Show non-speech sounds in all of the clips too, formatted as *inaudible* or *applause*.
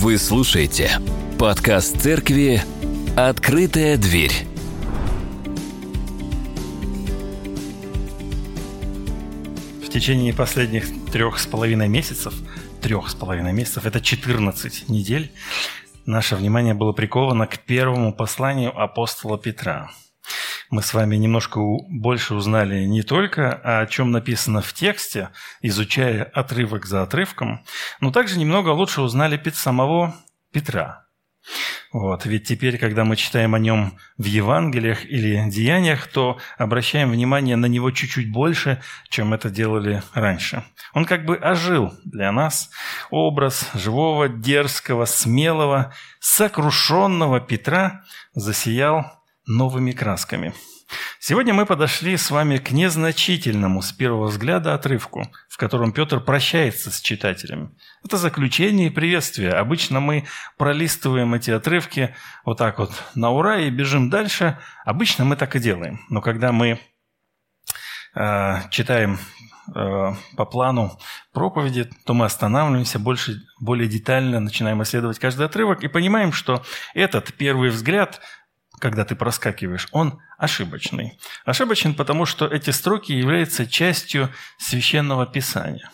Вы слушаете подкаст церкви «Открытая дверь». В течение последних трех с половиной месяцев, трех с половиной месяцев, это 14 недель, наше внимание было приковано к первому посланию апостола Петра. Мы с вами немножко больше узнали не только о чем написано в тексте, изучая отрывок за отрывком, но также немного лучше узнали самого Петра. Вот. Ведь теперь, когда мы читаем о нем в Евангелиях или Деяниях, то обращаем внимание на него чуть-чуть больше, чем это делали раньше. Он как бы ожил для нас образ живого, дерзкого, смелого, сокрушенного Петра засиял новыми красками. Сегодня мы подошли с вами к незначительному с первого взгляда отрывку, в котором Петр прощается с читателями. Это заключение и приветствие. Обычно мы пролистываем эти отрывки вот так вот на ура и бежим дальше. Обычно мы так и делаем. Но когда мы э, читаем э, по плану проповеди, то мы останавливаемся больше, более детально, начинаем исследовать каждый отрывок и понимаем, что этот первый взгляд когда ты проскакиваешь, он ошибочный. Ошибочен, потому что эти строки являются частью священного писания.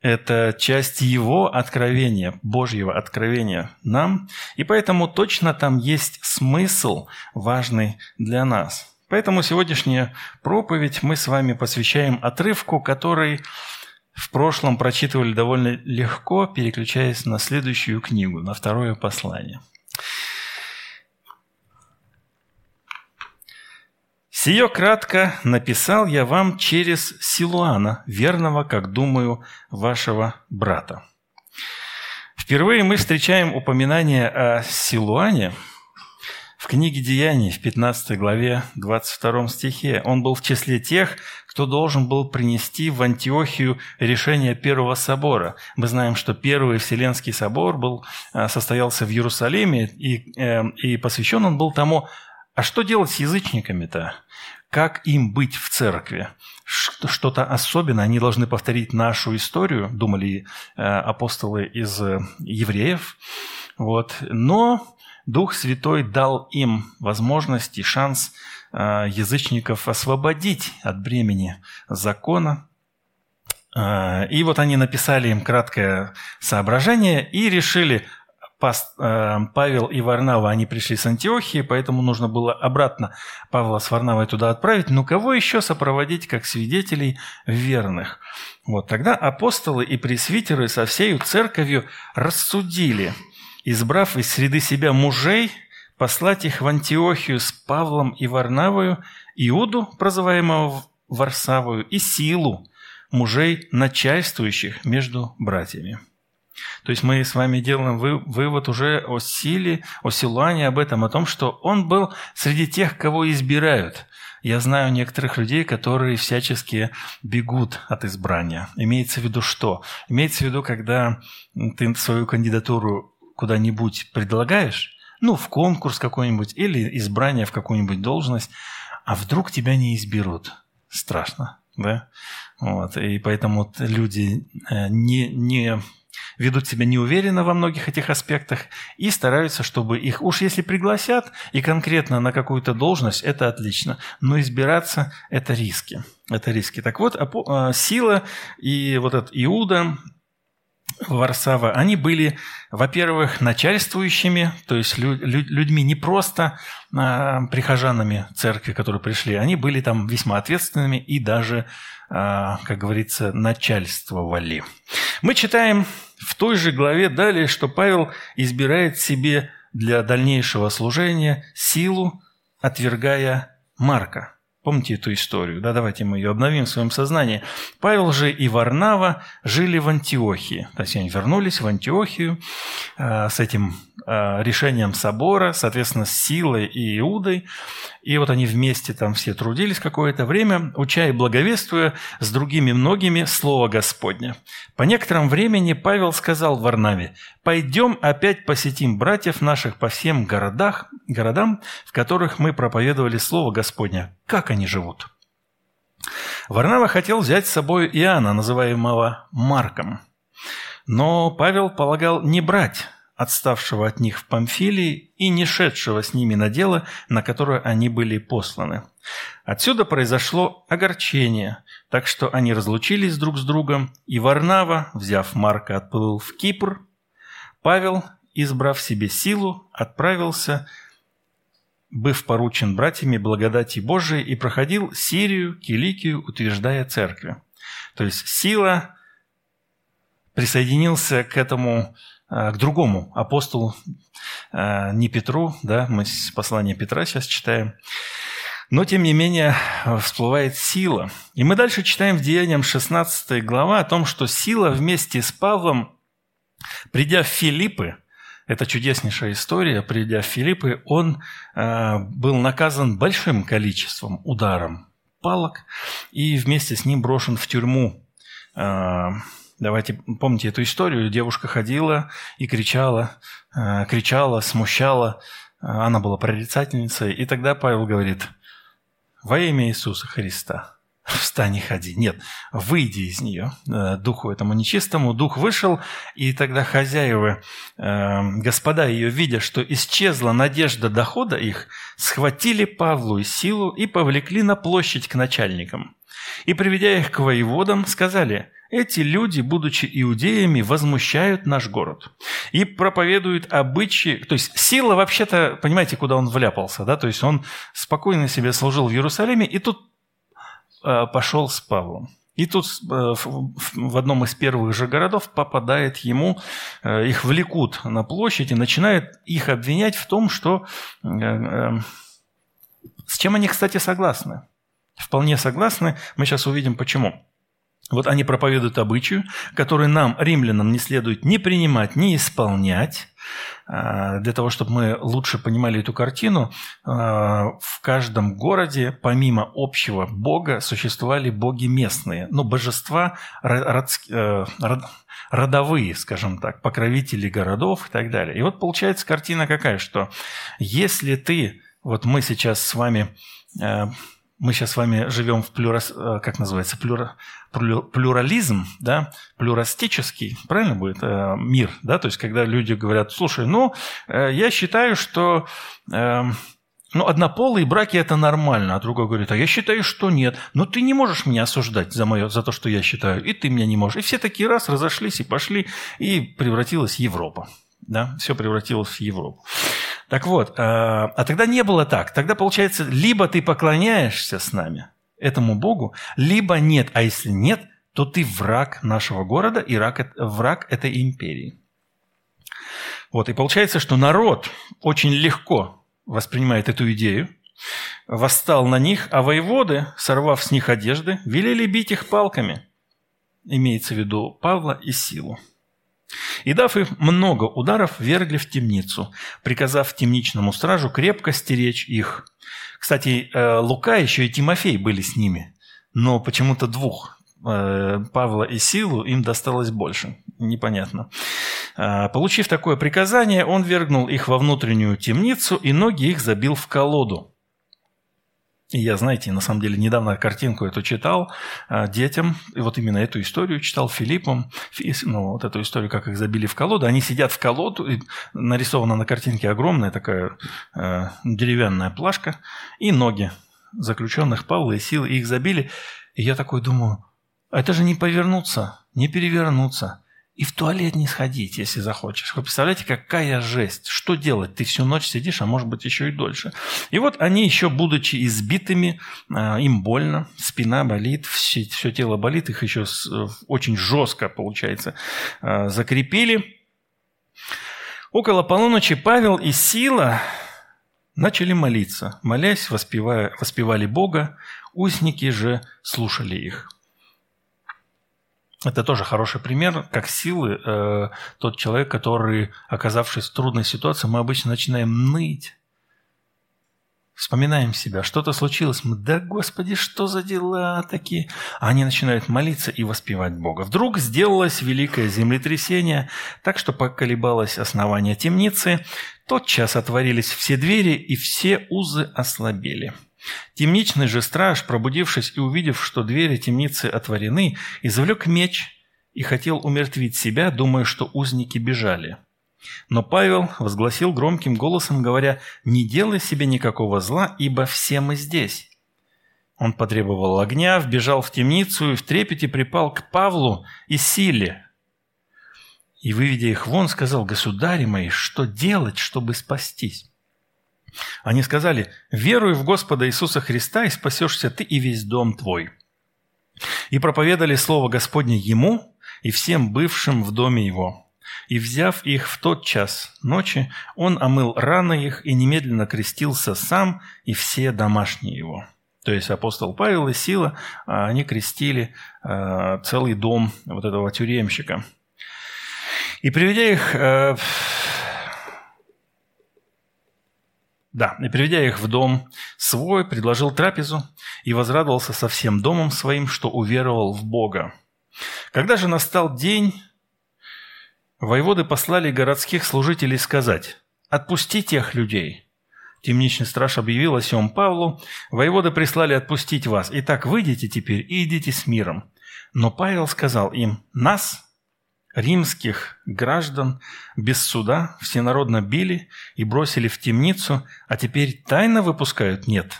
Это часть его откровения, Божьего откровения нам, и поэтому точно там есть смысл, важный для нас. Поэтому сегодняшняя проповедь мы с вами посвящаем отрывку, который в прошлом прочитывали довольно легко, переключаясь на следующую книгу, на второе послание – Сие кратко написал я вам через Силуана, верного, как думаю, вашего брата. Впервые мы встречаем упоминание о Силуане в книге Деяний в 15 главе 22 стихе. Он был в числе тех, кто должен был принести в Антиохию решение Первого собора. Мы знаем, что Первый Вселенский собор был, а, состоялся в Иерусалиме, и, э, и посвящен он был тому, а что делать с язычниками-то? Как им быть в церкви? Что-то особенное. Они должны повторить нашу историю, думали э, апостолы из э, евреев. Вот. Но Дух Святой дал им возможность и шанс э, язычников освободить от бремени закона. И вот они написали им краткое соображение и решили, Павел и Варнава, они пришли с Антиохии, поэтому нужно было обратно Павла с Варнавой туда отправить. Но кого еще сопроводить, как свидетелей верных? Вот тогда апостолы и пресвитеры со всею церковью рассудили, избрав из среды себя мужей, послать их в Антиохию с Павлом и Варнавою, Иуду, прозываемого Варсавою, и Силу, мужей, начальствующих между братьями. То есть мы с вами делаем вывод уже о силе, о силуане, об этом, о том, что он был среди тех, кого избирают. Я знаю некоторых людей, которые всячески бегут от избрания. Имеется в виду что? Имеется в виду, когда ты свою кандидатуру куда-нибудь предлагаешь, ну, в конкурс какой-нибудь или избрание в какую-нибудь должность, а вдруг тебя не изберут. Страшно, да? Вот. И поэтому люди э, не, не ведут себя неуверенно во многих этих аспектах и стараются, чтобы их, уж если пригласят и конкретно на какую-то должность, это отлично, но избираться – это риски. Это риски. Так вот, а, сила и вот этот Иуда, Варсава, они были, во-первых, начальствующими, то есть людьми не просто а, прихожанами церкви, которые пришли, они были там весьма ответственными и даже, а, как говорится, начальствовали. Мы читаем в той же главе далее, что Павел избирает себе для дальнейшего служения силу, отвергая Марка – Помните эту историю? Да, давайте мы ее обновим в своем сознании. Павел же и Варнава жили в Антиохии. То есть они вернулись в Антиохию э, с этим э, решением собора, соответственно, с Силой и Иудой. И вот они вместе там все трудились какое-то время, уча и благовествуя с другими многими Слово Господне. По некотором времени Павел сказал Варнаве, «Пойдем опять посетим братьев наших по всем городах, городам, в которых мы проповедовали Слово Господне. Как они живут?» Варнава хотел взять с собой Иоанна, называемого Марком. Но Павел полагал не брать отставшего от них в Памфилии и не шедшего с ними на дело, на которое они были посланы. Отсюда произошло огорчение, так что они разлучились друг с другом, и Варнава, взяв Марка, отплыл в Кипр. Павел, избрав себе силу, отправился, быв поручен братьями благодати Божией, и проходил Сирию, Киликию, утверждая церкви. То есть сила присоединился к этому, э, к другому апостолу, э, не Петру, да, мы послание Петра сейчас читаем, но, тем не менее, всплывает сила. И мы дальше читаем в Деяниям 16 глава о том, что сила вместе с Павлом, придя в Филиппы, это чудеснейшая история, придя в Филиппы, он э, был наказан большим количеством ударом палок и вместе с ним брошен в тюрьму. Э, давайте, помните эту историю? Девушка ходила и кричала, э, кричала, смущала. Она была прорицательницей. И тогда Павел говорит, во имя Иисуса Христа, *laughs* встань и ходи. Нет, выйди из нее, э, духу этому нечистому. Дух вышел, и тогда хозяева, э, господа ее, видя, что исчезла надежда дохода их, схватили Павлу и силу и повлекли на площадь к начальникам. И, приведя их к воеводам, сказали, эти люди, будучи иудеями, возмущают наш город и проповедуют обычаи. То есть сила вообще-то, понимаете, куда он вляпался, да? То есть он спокойно себе служил в Иерусалиме и тут пошел с Павлом. И тут э, в одном из первых же городов попадает ему, э, их влекут на площадь и начинают их обвинять в том, что... Э, э, с чем они, кстати, согласны? Вполне согласны. Мы сейчас увидим, почему. Вот они проповедуют обычаю, который нам, римлянам, не следует ни принимать, ни исполнять. А, для того, чтобы мы лучше понимали эту картину, а, в каждом городе, помимо общего бога, существовали боги местные, ну, божества э, родовые, скажем так, покровители городов и так далее. И вот получается картина какая, что если ты, вот мы сейчас с вами э, мы сейчас с вами живем в плюра, э, как называется, плюра, плюрализм, да, плюрастический, правильно будет, э, мир, да, то есть когда люди говорят, слушай, ну, э, я считаю, что ну, однополые браки – это нормально, а другой говорит, а я считаю, что нет. Но ты не можешь меня осуждать за, мое, за то, что я считаю, и ты меня не можешь. И все такие раз разошлись и пошли, и превратилась Европа. Да? Все превратилось в Европу. Так вот, а, а тогда не было так. Тогда получается, либо ты поклоняешься с нами этому Богу, либо нет. А если нет, то ты враг нашего города и враг, враг этой империи. Вот, и получается, что народ очень легко воспринимает эту идею, восстал на них, а воеводы, сорвав с них одежды, велели бить их палками. Имеется в виду Павла и Силу. И дав им много ударов, вергли в темницу, приказав темничному стражу крепко стеречь их. Кстати, э, Лука еще и Тимофей были с ними, но почему-то двух, э, Павла и Силу, им досталось больше. Непонятно. Э, получив такое приказание, он вергнул их во внутреннюю темницу и ноги их забил в колоду. И я, знаете, на самом деле недавно картинку эту читал а, детям, и вот именно эту историю читал Филиппом, ну, вот эту историю, как их забили в колоду. Они сидят в колоду, и нарисована на картинке огромная такая э, деревянная плашка, и ноги заключенных Павла и силы, и их забили. И я такой думаю, «А это же не повернуться, не перевернуться и в туалет не сходить, если захочешь. Вы представляете, какая жесть? Что делать? Ты всю ночь сидишь, а может быть еще и дольше. И вот они еще, будучи избитыми, а, им больно, спина болит, все, все тело болит, их еще очень жестко, получается, а, закрепили. Около полуночи Павел и Сила начали молиться. Молясь, воспевая, воспевали Бога, узники же слушали их. Это тоже хороший пример, как силы. Э, тот человек, который, оказавшись в трудной ситуации, мы обычно начинаем ныть. Вспоминаем себя, что-то случилось, мы, да господи, что за дела такие? А они начинают молиться и воспевать Бога. Вдруг сделалось великое землетрясение, так что поколебалось основание темницы, тотчас отворились все двери и все узы ослабели. Темничный же страж, пробудившись и увидев, что двери темницы отворены, извлек меч и хотел умертвить себя, думая, что узники бежали. Но Павел возгласил громким голосом, говоря, «Не делай себе никакого зла, ибо все мы здесь». Он потребовал огня, вбежал в темницу и в трепете припал к Павлу и Силе. И, выведя их вон, сказал, «Государи мои, что делать, чтобы спастись?» Они сказали, «Веруй в Господа Иисуса Христа, и спасешься ты и весь дом твой». И проповедали Слово Господне ему и всем бывшим в доме его. И, взяв их в тот час ночи, он омыл раны их и немедленно крестился сам и все домашние его. То есть апостол Павел и Сила, а, они крестили а, целый дом вот этого тюремщика. И приведя их э, Да, и приведя их в дом свой, предложил трапезу и возрадовался со всем домом своим, что уверовал в Бога. Когда же настал день, воеводы послали городских служителей сказать, «Отпусти тех людей». Темничный страж объявил о сем Павлу, воеводы прислали отпустить вас, итак, выйдите теперь и идите с миром. Но Павел сказал им, «Нас, римских граждан без суда всенародно били и бросили в темницу, а теперь тайно выпускают? Нет.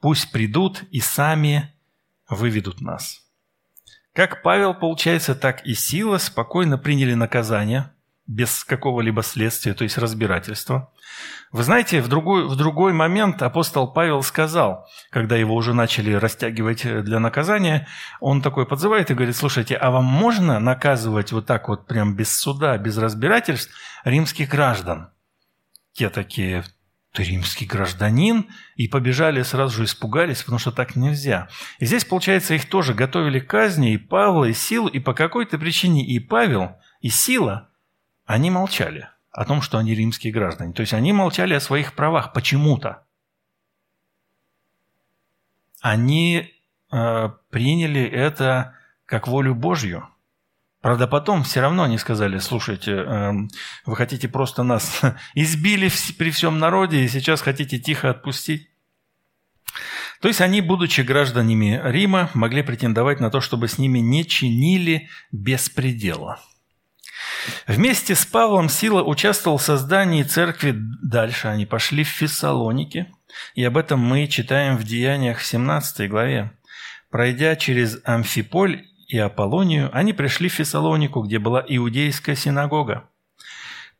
Пусть придут и сами выведут нас. Как Павел, получается, так и Сила спокойно приняли наказание – без какого-либо следствия, то есть разбирательства. Вы знаете, в другой, в другой момент апостол Павел сказал, когда его уже начали растягивать для наказания, он такой подзывает и говорит, слушайте, а вам можно наказывать вот так вот прям без суда, без разбирательств римских граждан? Те такие, ты римский гражданин, и побежали, сразу же испугались, потому что так нельзя. И здесь, получается, их тоже готовили к казни, и Павла, и Силу, и по какой-то причине и Павел, и Сила – они молчали о том, что они римские граждане. То есть они молчали о своих правах почему-то. Они э, приняли это как волю Божью. Правда, потом все равно они сказали, слушайте, э, вы хотите просто нас *laughs* избили при всем народе и сейчас хотите тихо отпустить? То есть они, будучи гражданами Рима, могли претендовать на то, чтобы с ними не чинили беспредела. Вместе с Павлом Сила участвовал в создании церкви дальше. Они пошли в Фессалоники, и об этом мы читаем в Деяниях 17 главе. Пройдя через Амфиполь и Аполлонию, они пришли в Фессалонику, где была иудейская синагога.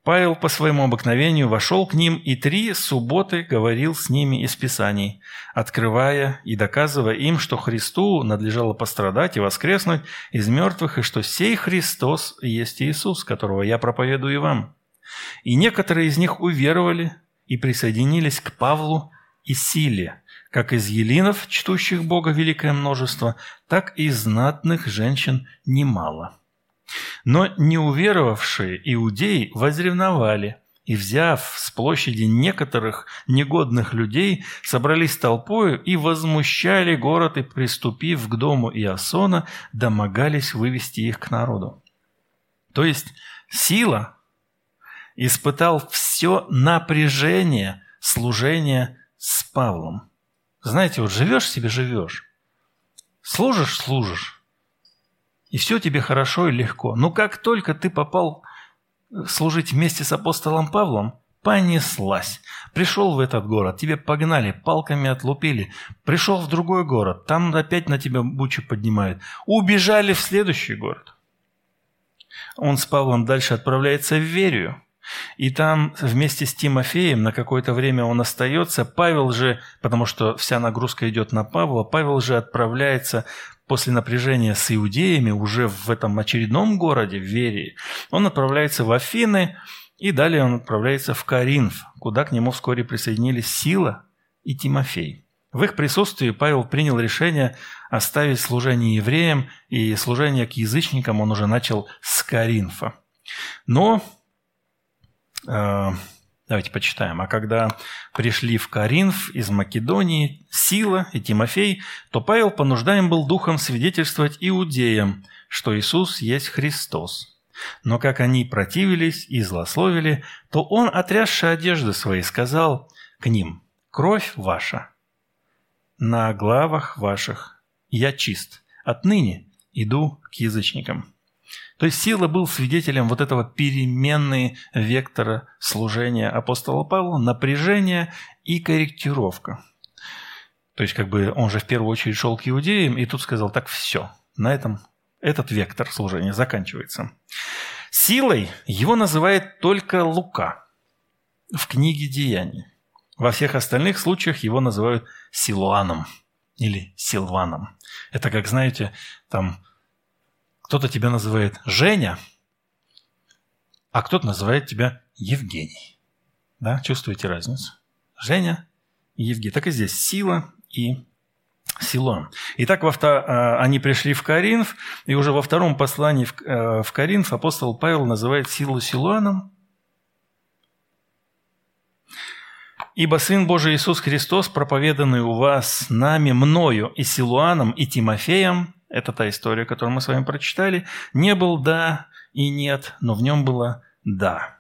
Павел по своему обыкновению вошел к ним и три субботы говорил с ними из Писаний, открывая и доказывая им, что Христу надлежало пострадать и воскреснуть из мертвых, и что сей Христос есть Иисус, которого я проповедую вам. И некоторые из них уверовали и присоединились к Павлу и Силе, как из елинов, чтущих Бога великое множество, так и знатных женщин немало. Но неуверовавшие иудеи возревновали и, взяв с площади некоторых негодных людей, собрались толпою и возмущали город и, приступив к дому Иосона, домогались вывести их к народу. То есть сила испытал все напряжение служения с Павлом. Знаете, вот живешь себе, живешь. Служишь, служишь и все тебе хорошо и легко. Но как только ты попал служить вместе с апостолом Павлом, понеслась. Пришел в этот город, тебе погнали, палками отлупили. Пришел в другой город, там опять на тебя бучу поднимают. Убежали в следующий город. Он с Павлом дальше отправляется в Верию. И там вместе с Тимофеем на какое-то время он остается. Павел же, потому что вся нагрузка идет на Павла, Павел же отправляется после напряжения с иудеями уже в этом очередном городе, в Верии, он отправляется в Афины, и далее он отправляется в Каринф, куда к нему вскоре присоединились Сила и Тимофей. В их присутствии Павел принял решение оставить служение евреям, и служение к язычникам он уже начал с Каринфа. Но э, Давайте почитаем. «А когда пришли в Каринф из Македонии Сила и Тимофей, то Павел понуждаем был духом свидетельствовать иудеям, что Иисус есть Христос. Но как они противились и злословили, то он, отрясши одежды свои, сказал к ним, «Кровь ваша на главах ваших, я чист, отныне иду к язычникам». То есть Сила был свидетелем вот этого переменной вектора служения апостола Павла, напряжение и корректировка. То есть как бы он же в первую очередь шел к иудеям и тут сказал, так все, на этом этот вектор служения заканчивается. Силой его называет только Лука в книге Деяний. Во всех остальных случаях его называют Силуаном или Силваном. Это как, знаете, там кто-то тебя называет Женя, а кто-то называет тебя Евгений. Да, чувствуете разницу? Женя и Евгений. Так и здесь сила и Силуан. Итак, во втор... А, они пришли в Коринф, и уже во втором послании в э, Коринф апостол Павел называет силу Силуаном, Ибо Сын Божий Иисус Христос, проповеданный у вас нами, мною и Силуаном, и Тимофеем, это та история, которую мы с вами прочитали, не был «да» и «нет», но в нем было «да».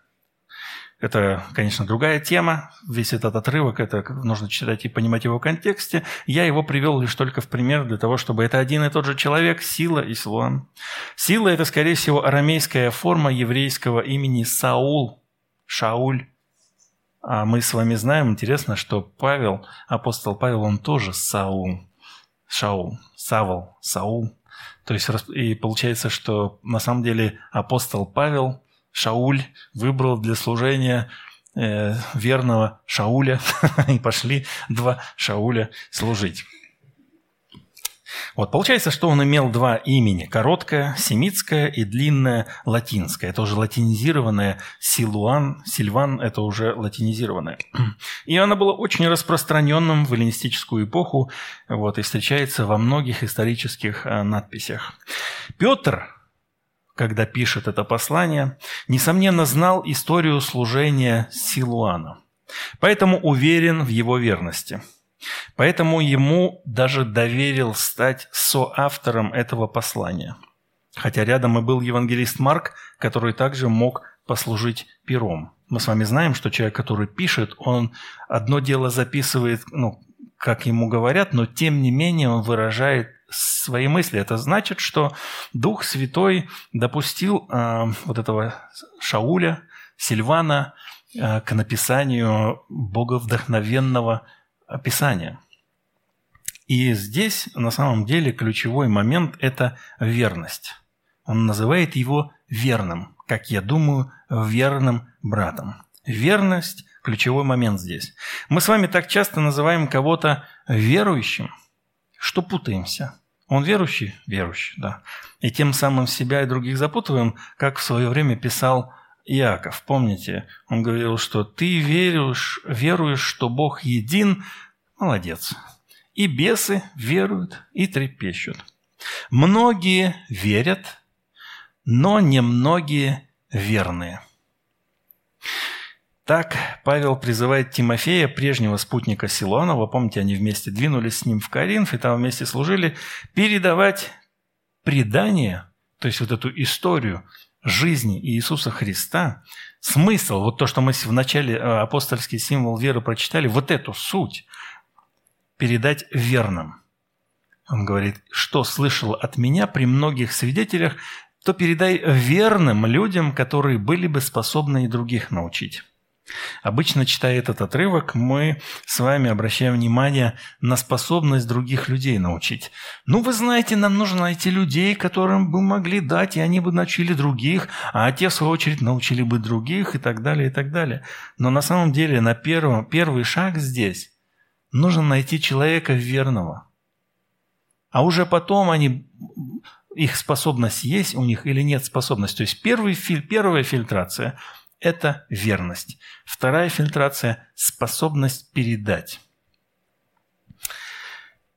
Это, конечно, другая тема. Весь этот отрывок, это нужно читать и понимать его в контексте. Я его привел лишь только в пример для того, чтобы это один и тот же человек, Сила и Силуан. Сила – это, скорее всего, арамейская форма еврейского имени Саул, Шауль. А мы с вами знаем, интересно, что Павел, апостол Павел, он тоже Саул, Шаул, Савол, Саул. То есть и получается, что на самом деле апостол Павел Шауль выбрал для служения э, верного Шауля, *laughs* и пошли два Шауля служить. Вот, получается, что он имел два имени. Короткое, семитское и длинное, латинское. Это уже латинизированное. Силуан, Сильван – это уже латинизированное. *clears throat* И оно было очень распространенным в эллинистическую эпоху вот, и встречается во многих исторических э, надписях. Петр, когда пишет это послание, несомненно знал историю служения Силуана. Поэтому уверен в его верности – Поэтому ему даже доверил стать соавтором этого послания. Хотя рядом и был евангелист Марк, который также мог послужить пером. Мы с вами знаем, что человек, который пишет, он одно дело записывает, ну, как ему говорят, но тем не менее он выражает свои мысли. Это значит, что Дух Святой допустил э, вот этого Шауля, Сильвана э, к написанию боговдохновенного описания. И здесь на самом деле ключевой момент – это верность. Он называет его верным, как я думаю, верным братом. Верность – ключевой момент здесь. Мы с вами так часто называем кого-то верующим, что путаемся. Он верующий? Верующий, да. И тем самым себя и других запутываем, как в свое время писал Иаков. Помните, он говорил, что ты веруешь, веруешь, что Бог един, молодец. И бесы веруют и трепещут. Многие верят, но немногие верные. Так Павел призывает Тимофея, прежнего спутника Силуанова, помните, они вместе двинулись с ним в Коринф и там вместе служили, передавать предание, то есть вот эту историю жизни Иисуса Христа, смысл, вот то, что мы в начале э, апостольский символ веры прочитали, вот эту суть передать верным. Он говорит, что слышал от меня при многих свидетелях, то передай верным людям, которые были бы способны и других научить. Обычно, читая этот отрывок, мы с вами обращаем внимание на способность других людей научить. Ну, вы знаете, нам нужно найти людей, которым бы могли дать, и они бы научили других, а те, в свою очередь, научили бы других, и так далее, и так далее. Но на самом деле на первом, первый шаг здесь нужно найти человека верного. А уже потом они, их способность есть у них или нет способности. То есть первый, первая фильтрация – это верность. Вторая фильтрация – способность передать.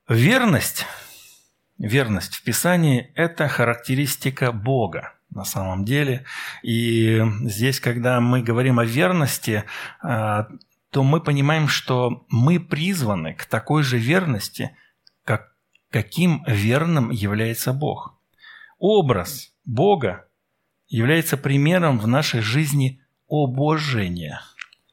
Верность, верность в Писании – это характеристика Бога на самом деле. И здесь, когда мы говорим о верности, а, то мы понимаем, что мы призваны к такой же верности, как, каким верным является Бог. Образ Бога является примером в нашей жизни обожение.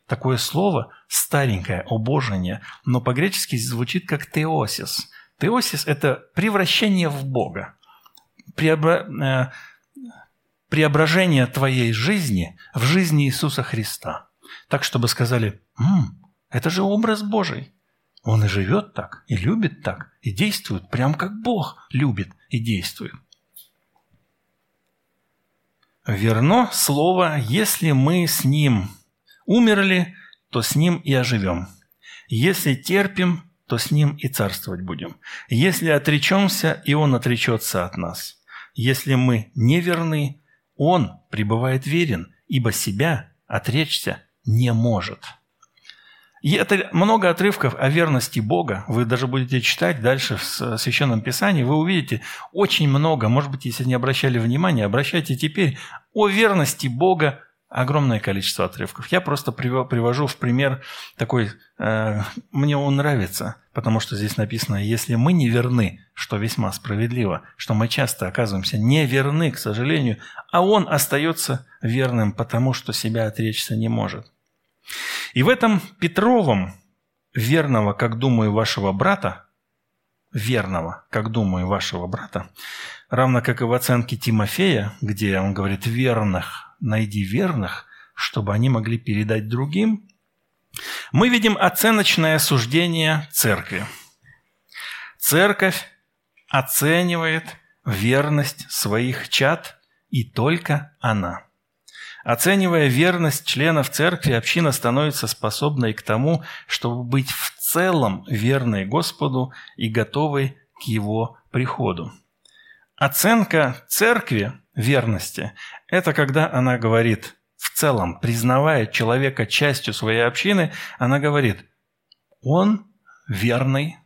Такое слово старенькое, обожение, но по-гречески звучит как теосис. Теосис – это превращение в Бога, преобра... Э, преображение твоей жизни в жизни Иисуса Христа. Так, чтобы сказали, «М, это же образ Божий. Он и живет так, и любит так, и действует, прям как Бог любит и действует. Верно слово, если мы с Ним умерли, то с Ним и оживем. Если терпим, то с Ним и царствовать будем. Если отречемся, и Он отречется от нас. Если мы неверны, Он пребывает верен, ибо себя отречься не может». И это много отрывков о верности Бога. Вы даже будете читать дальше в Священном Писании, вы увидите очень много, может быть, если не обращали внимания, обращайте теперь о верности Бога огромное количество отрывков. Я просто привожу в пример такой, э, мне он нравится, потому что здесь написано, если мы не верны, что весьма справедливо, что мы часто оказываемся не верны, к сожалению, а он остается верным, потому что себя отречься не может. И в этом Петровом, верного, как думаю, вашего брата, верного, как думаю, вашего брата, равно как и в оценке Тимофея, где он говорит «верных, найди верных», чтобы они могли передать другим, мы видим оценочное суждение церкви. Церковь оценивает верность своих чад, и только она – Оценивая верность членов церкви, община становится способной к тому, чтобы быть в целом верной Господу и готовой к Его приходу. Оценка церкви верности – это когда она говорит в целом, признавая человека частью своей общины, она говорит, он верный,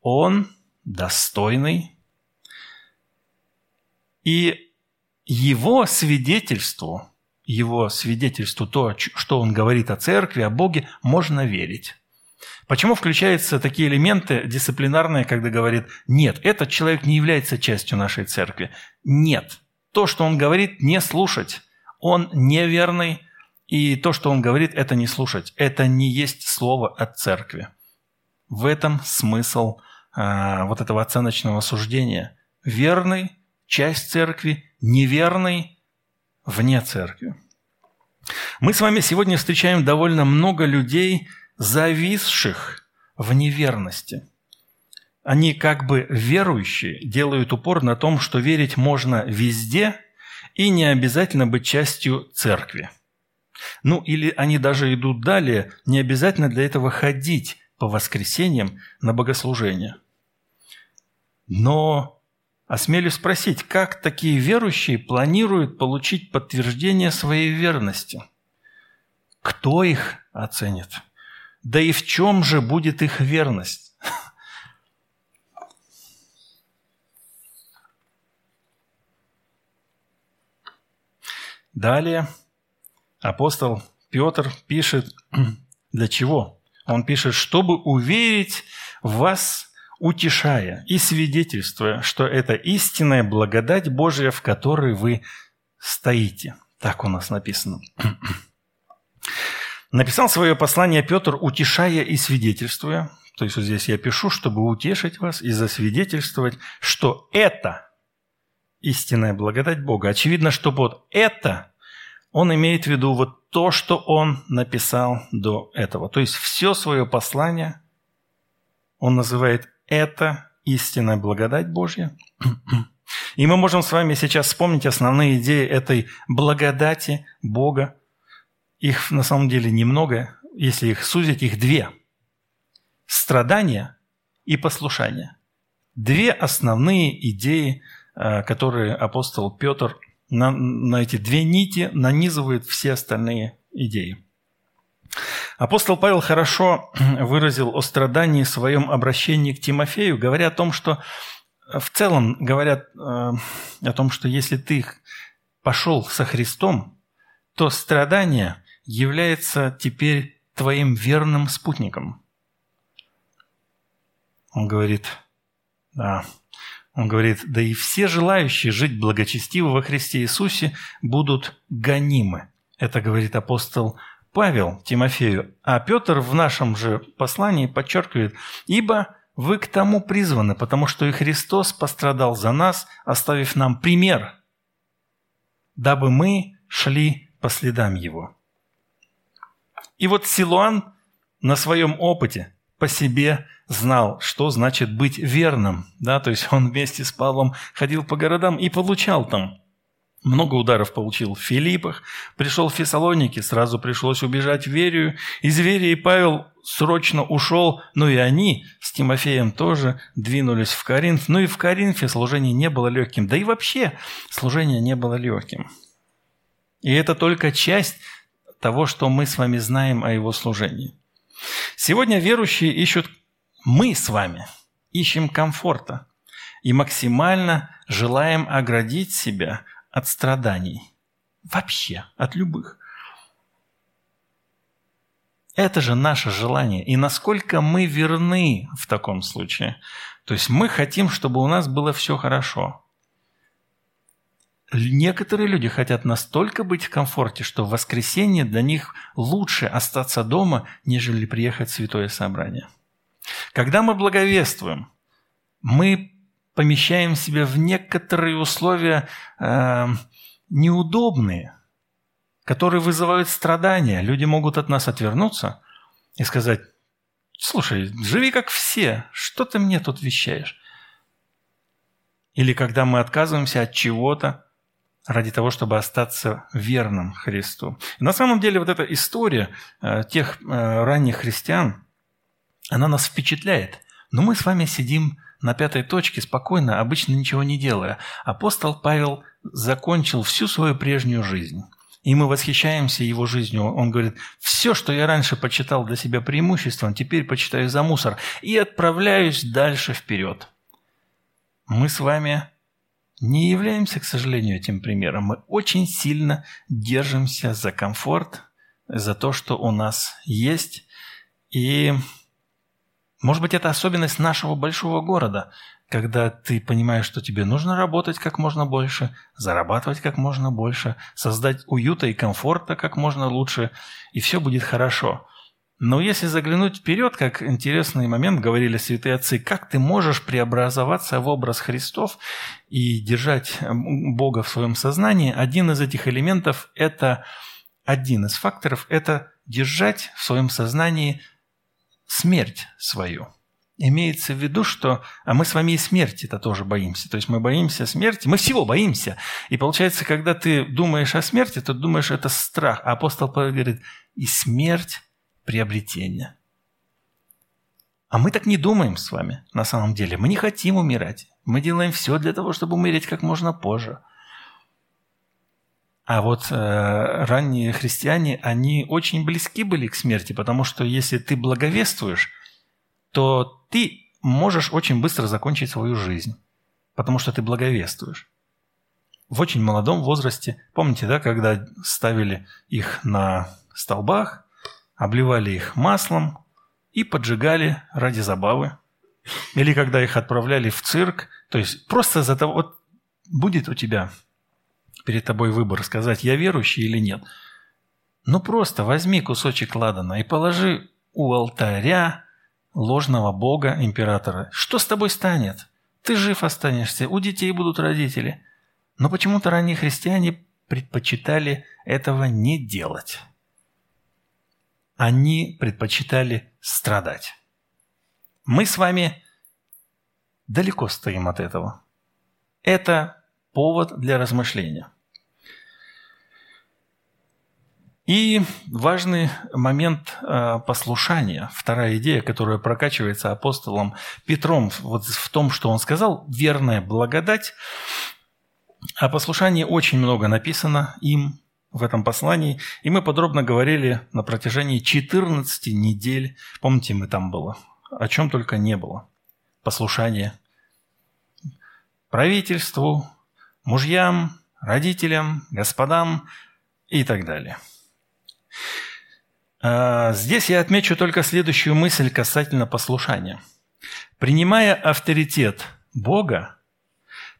он достойный, и его свидетельству его свидетельству, то, что он говорит о церкви, о Боге, можно верить. Почему включаются такие элементы дисциплинарные, когда говорит «нет, этот человек не является частью нашей церкви». Нет. То, что он говорит, не слушать. Он неверный, и то, что он говорит, это не слушать. Это не есть слово от церкви. В этом смысл а, вот этого оценочного суждения. Верный – часть церкви, неверный вне церкви. Мы с вами сегодня встречаем довольно много людей, зависших в неверности. Они как бы верующие, делают упор на том, что верить можно везде и не обязательно быть частью церкви. Ну или они даже идут далее, не обязательно для этого ходить по воскресеньям на богослужение. Но Осмелюсь спросить, как такие верующие планируют получить подтверждение своей верности? Кто их оценит? Да и в чем же будет их верность? Далее апостол Петр пишет, *clears throat* для чего? Он пишет, чтобы уверить вас утешая и свидетельствуя, что это истинная благодать Божья, в которой вы стоите. Так у нас написано. *clears throat* Написал свое послание Петр, утешая и свидетельствуя. То есть вот здесь я пишу, чтобы утешить вас и засвидетельствовать, что это истинная благодать Бога. Очевидно, что вот это он имеет в виду вот то, что он написал до этого. То есть все свое послание он называет это истинная благодать Божья. И мы можем с вами сейчас вспомнить основные идеи этой благодати Бога. Их на самом деле немного, если их сузить, их две. Страдания и послушание. Две основные идеи, э, которые апостол Петр на, на эти две нити нанизывает все остальные идеи. Апостол Павел хорошо *clears throat* выразил о страдании в своем обращении к Тимофею, говоря о том, что э, в целом говорят э, о том, что если ты пошел со Христом, то страдание является теперь твоим верным спутником. Он говорит, да, он говорит, да и все желающие жить благочестиво во Христе Иисусе будут гонимы. Это говорит апостол Павел Тимофею, а Петр в нашем же послании подчеркивает, «Ибо вы к тому призваны, потому что и Христос пострадал за нас, оставив нам пример, дабы мы шли по следам Его. И вот Силуан на своем опыте по себе знал, что значит быть верным. Да? То есть он вместе с Павлом ходил по городам и получал там много ударов получил в Филиппах, пришел в Фессалоники, сразу пришлось убежать в Верию. Из Верии Павел срочно ушел, но и они с Тимофеем тоже двинулись в Коринф. Ну и в Коринфе служение не было легким, да и вообще служение не было легким. И это только часть того, что мы с вами знаем о его служении. Сегодня верующие ищут, мы с вами ищем комфорта и максимально желаем оградить себя от страданий. Вообще, от любых. Это же наше желание. И насколько мы верны в таком случае. То есть мы хотим, чтобы у нас было все хорошо. Некоторые люди хотят настолько быть в комфорте, что в воскресенье для них лучше остаться дома, нежели приехать в святое собрание. Когда мы благовествуем, мы помещаем себя в некоторые условия э, неудобные, которые вызывают страдания. Люди могут от нас отвернуться и сказать, слушай, живи как все, что ты мне тут вещаешь? Или когда мы отказываемся от чего-то ради того, чтобы остаться верным Христу. На самом деле вот эта история э, тех э, ранних христиан, она нас впечатляет. Но мы с вами сидим на пятой точке спокойно, обычно ничего не делая. Апостол Павел закончил всю свою прежнюю жизнь. И мы восхищаемся его жизнью. Он говорит, все, что я раньше почитал для себя преимуществом, теперь почитаю за мусор. И отправляюсь дальше вперед. Мы с вами не являемся, к сожалению, этим примером. Мы очень сильно держимся за комфорт, за то, что у нас есть. И может быть, это особенность нашего большого города, когда ты понимаешь, что тебе нужно работать как можно больше, зарабатывать как можно больше, создать уюта и комфорта как можно лучше, и все будет хорошо. Но если заглянуть вперед, как интересный момент, говорили святые отцы, как ты можешь преобразоваться в образ Христов и держать Бога в своем сознании, один из этих элементов – это один из факторов – это держать в своем сознании смерть свою. Имеется в виду, что а мы с вами и смерти-то тоже боимся. То есть мы боимся смерти, мы всего боимся. И получается, когда ты думаешь о смерти, то думаешь, это страх. А апостол Павел говорит, и смерть – приобретение. А мы так не думаем с вами на самом деле. Мы не хотим умирать. Мы делаем все для того, чтобы умереть как можно позже. А вот э, ранние христиане, они очень близки были к смерти, потому что если ты благовествуешь, то ты можешь очень быстро закончить свою жизнь, потому что ты благовествуешь. В очень молодом возрасте, помните, да, когда ставили их на столбах, обливали их маслом и поджигали ради забавы. Или когда их отправляли в цирк, то есть просто за того, вот будет у тебя перед тобой выбор, сказать, я верующий или нет. Ну просто возьми кусочек ладана и положи у алтаря ложного бога императора. Что с тобой станет? Ты жив останешься, у детей будут родители. Но почему-то ранние христиане предпочитали этого не делать. Они предпочитали страдать. Мы с вами далеко стоим от этого. Это повод для размышления. И важный момент э, послушания, вторая идея, которая прокачивается апостолом Петром вот в том, что он сказал, верная благодать. О послушании очень много написано им в этом послании, и мы подробно говорили на протяжении 14 недель. Помните, мы там было, о чем только не было. Послушание правительству, мужьям, родителям, господам и так далее – здесь я отмечу только следующую мысль касательно послушания. Принимая авторитет Бога,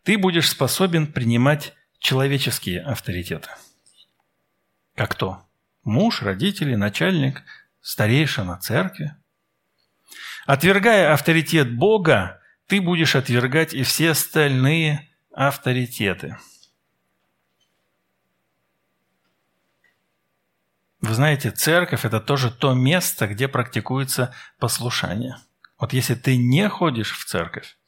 ты будешь способен принимать человеческие авторитеты. Как то? Муж, родители, начальник, старейшина церкви. Отвергая авторитет Бога, ты будешь отвергать и все остальные авторитеты – Вы знаете, церковь – это тоже то место, где практикуется послушание. Вот если ты не ходишь в церковь,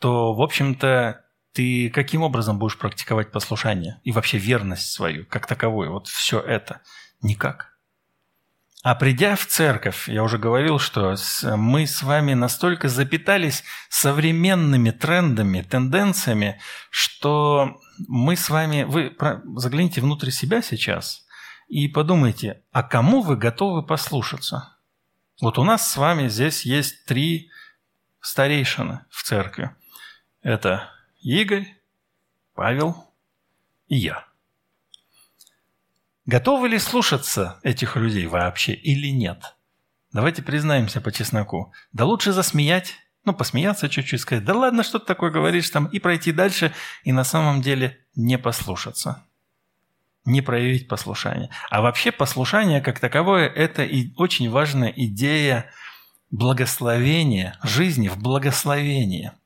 то, в общем-то, ты каким образом будешь практиковать послушание и вообще верность свою, как таковую? Вот все это. Никак. А придя в церковь, я уже говорил, что мы с вами настолько запитались современными трендами, тенденциями, что мы с вами... Вы загляните внутрь себя сейчас и подумайте, а кому вы готовы послушаться? Вот у нас с вами здесь есть три старейшины в церкви. Это Игорь, Павел и я. Готовы ли слушаться этих людей вообще или нет? Давайте признаемся по чесноку. Да лучше засмеять, ну, посмеяться чуть-чуть, сказать, да ладно, что ты такое говоришь там, и пройти дальше, и на самом деле не послушаться. Не проявить послушание. А вообще послушание как таковое – это и очень важная идея благословения, жизни в благословении –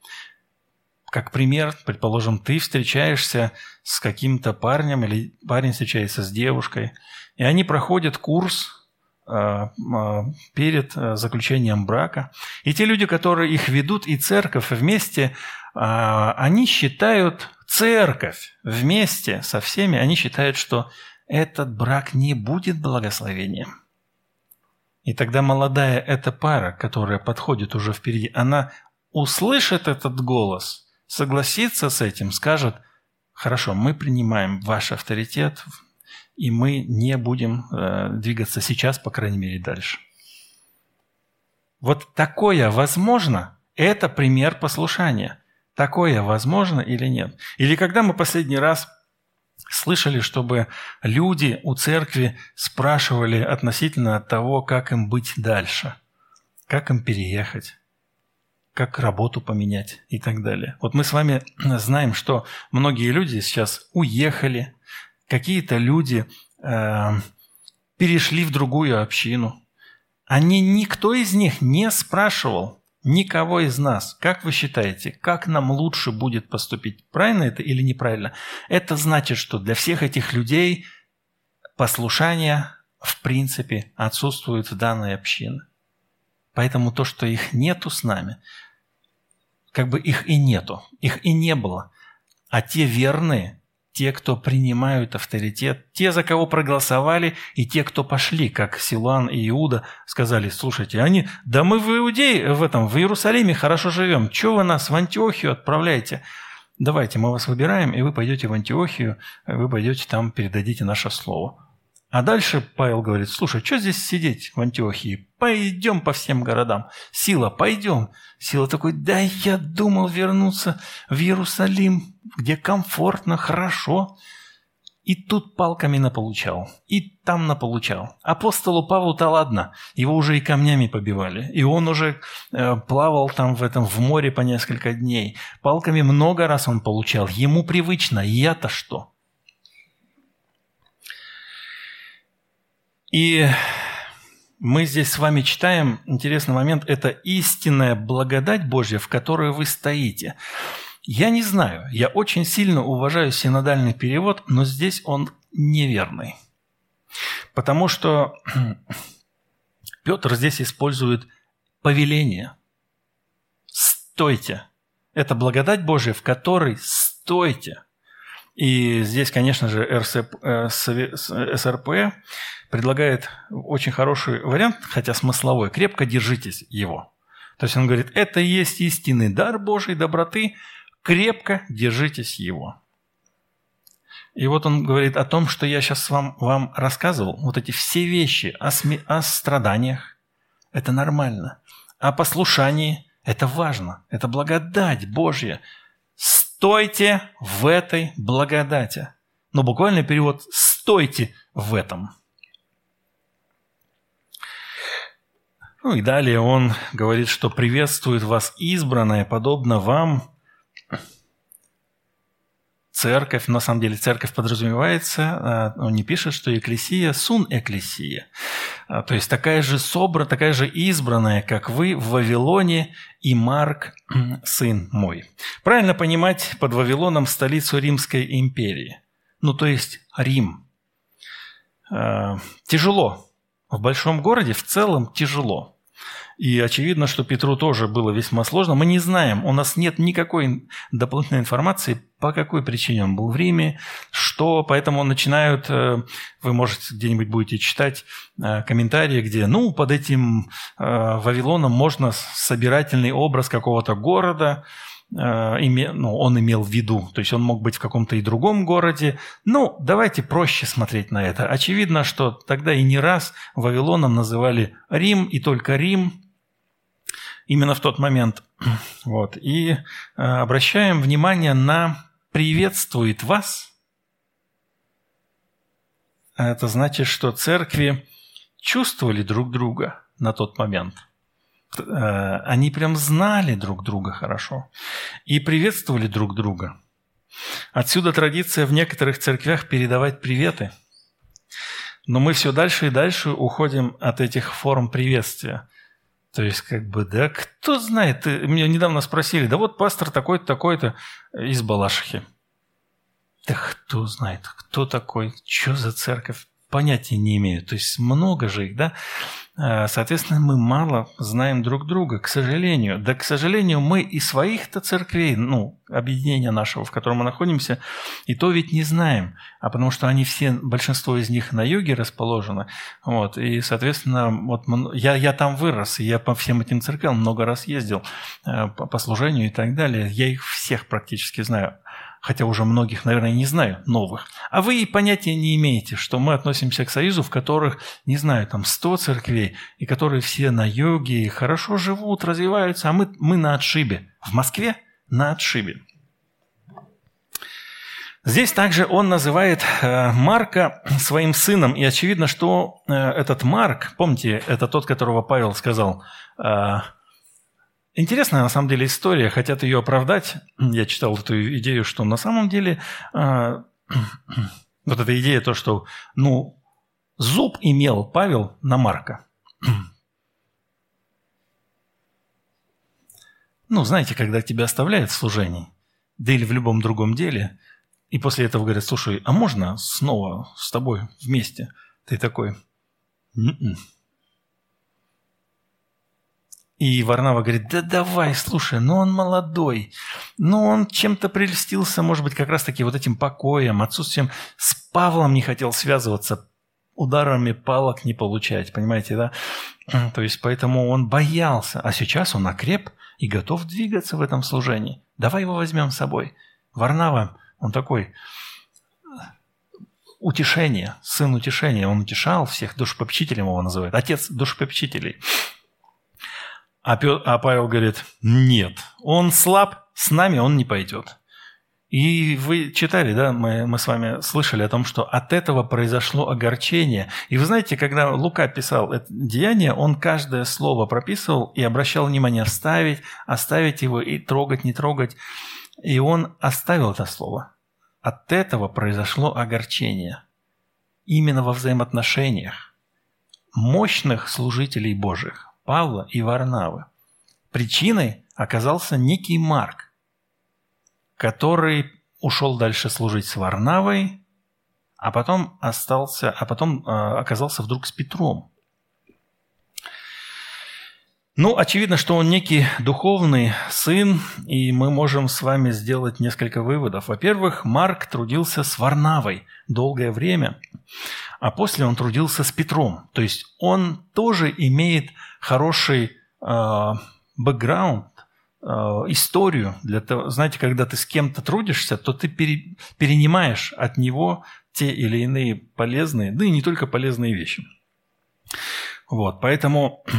как пример, предположим, ты встречаешься с каким-то парнем или парень встречается с девушкой, и они проходят курс перед э, заключением брака. И те люди, которые их ведут, и церковь вместе, они считают церковь вместе со всеми, они считают, что этот брак не будет благословением. И тогда молодая эта пара, которая подходит уже впереди, она услышит этот голос – согласится с этим, скажет, хорошо, мы принимаем ваш авторитет, и мы не будем э, двигаться сейчас, по крайней мере, дальше. Вот такое возможно, это пример послушания. Такое возможно или нет? Или когда мы последний раз слышали, чтобы люди у церкви спрашивали относительно того, как им быть дальше, как им переехать, как работу поменять и так далее. Вот мы с вами знаем, что многие люди сейчас уехали, какие-то люди э, перешли в другую общину. Они, никто из них не спрашивал никого из нас, как вы считаете, как нам лучше будет поступить, правильно это или неправильно? Это значит, что для всех этих людей послушание в принципе отсутствует в данной общине. Поэтому то, что их нету с нами, как бы их и нету, их и не было. А те верные, те, кто принимают авторитет, те, за кого проголосовали, и те, кто пошли, как Силуан и Иуда, сказали, слушайте, они, да мы в Иудее, в этом, в Иерусалиме хорошо живем, что вы нас в Антиохию отправляете? Давайте, мы вас выбираем, и вы пойдете в Антиохию, вы пойдете там, передадите наше слово. А дальше Павел говорит, слушай, что здесь сидеть в Антиохии? Пойдем по всем городам. Сила, пойдем. Сила такой, да я думал вернуться в Иерусалим, где комфортно, хорошо. И тут палками наполучал, и там наполучал. Апостолу Павлу-то ладно, его уже и камнями побивали, и он уже э, плавал там в этом в море по несколько дней. Палками много раз он получал, ему привычно, я-то что? И мы здесь с вами читаем, интересный момент, это истинная благодать Божья, в которой вы стоите. Я не знаю, я очень сильно уважаю синодальный перевод, но здесь он неверный. Потому что *clears throat* Петр здесь использует повеление. Стойте. Это благодать Божья, в которой стойте. И здесь, конечно же, РСП, э, СРП предлагает очень хороший вариант, хотя смысловой. Крепко держитесь его. То есть он говорит, это и есть истинный дар Божьей доброты, крепко держитесь его. И вот он говорит о том, что я сейчас вам, вам рассказывал, вот эти все вещи о, сме, о страданиях, это нормально. О послушании, это важно, это благодать Божья – Стойте в этой благодати. Но буквальный перевод «стойте в этом». Ну и далее он говорит, что приветствует вас избранное, подобно вам, церковь, на самом деле церковь подразумевается, а, он не пишет, что экклесия сун экклесия. А, то есть такая же собра, такая же избранная, как вы в Вавилоне и Марк, сын мой. Правильно понимать под Вавилоном столицу Римской империи. Ну, то есть Рим. э, тяжело. В большом городе в целом тяжело. И очевидно, что Петру тоже было весьма сложно. Мы не знаем, у нас нет никакой дополнительной информации, по какой причине он был в Риме, что, поэтому начинают, э, вы, можете где-нибудь будете читать э, комментарии, где, ну, под этим э, Вавилоном можно собирательный образ какого-то города, ну, он имел в виду, то есть он мог быть в каком-то и другом городе. Ну, давайте проще смотреть на это. Очевидно, что тогда и не раз Вавилоном называли Рим, и только Рим, именно в тот момент. *clears throat* Вот. И э, обращаем внимание на «приветствует вас». Это значит, что церкви чувствовали друг друга на тот момент. Э, они прям знали друг друга хорошо и приветствовали друг друга. Отсюда традиция в некоторых церквях передавать приветы. Но мы все дальше и дальше уходим от этих форм приветствия. То есть, как бы, да, кто знает, меня недавно спросили, да вот пастор такой-то, такой-то из Балашихи. Да кто знает, кто такой, что за церковь, понятия не имею. То есть много же их, да. А, соответственно, мы мало знаем друг друга, к сожалению. Да, к сожалению, мы и своих-то церквей, ну, объединения нашего, в котором мы находимся, и то ведь не знаем. А потому что они все, большинство из них на юге расположены. Вот, и, соответственно, вот я, я там вырос, я по всем этим церквям много раз ездил э, по, по служению и так далее. Я их всех практически знаю хотя уже многих, наверное, не знаю, новых. А вы и понятия не имеете, что мы относимся к союзу, в которых, не знаю, там 100 церквей, и которые все на йоге, хорошо живут, развиваются, а мы, мы на отшибе. В Москве на отшибе. Здесь также он называет э, Марка своим сыном, и очевидно, что э, этот Марк, помните, это тот, которого Павел сказал, э, Интересная на самом деле история, хотят ее оправдать. Я читал эту идею, что на самом деле э, *clears throat* вот эта идея то, что ну зуб имел Павел на Марка. *clears throat* Ну, знаете, когда тебя оставляют в служении, да или в любом другом деле, и после этого говорят, слушай, а можно снова с тобой вместе? Ты такой, Н-н". И Варнава говорит, да давай, слушай, ну он молодой, ну он чем-то прельстился, может быть, как раз-таки вот этим покоем, отсутствием. С Павлом не хотел связываться, ударами палок не получать, понимаете, да? То есть, поэтому он боялся, а сейчас он окреп и готов двигаться в этом служении. Давай его возьмем с собой. Варнава, он такой, утешение, сын утешения, он утешал всех, душепопечителем его называют, отец душепопечителей. А, а Павел говорит, нет, он слаб, с нами он не пойдет. И вы читали, да, мы, мы с вами слышали о том, что от этого произошло огорчение. И вы знаете, когда Лука писал это деяние, он каждое слово прописывал и обращал внимание вставить, оставить его и трогать, не трогать. И он оставил это слово. От этого произошло огорчение. Именно во взаимоотношениях мощных служителей Божьих. Павла и Варнавы. Причиной оказался некий Марк, который ушел дальше служить с Варнавой, а потом остался, а потом э, оказался вдруг с Петром. Ну, очевидно, что он некий духовный сын, и мы можем с вами сделать несколько выводов. Во-первых, Марк трудился с Варнавой долгое время, а после он трудился с Петром. То есть он тоже имеет хороший э, бэкграунд, э, историю. Для того, знаете, когда ты с кем-то трудишься, то ты пере, перенимаешь от него те или иные полезные, да и не только полезные вещи. Вот, поэтому э,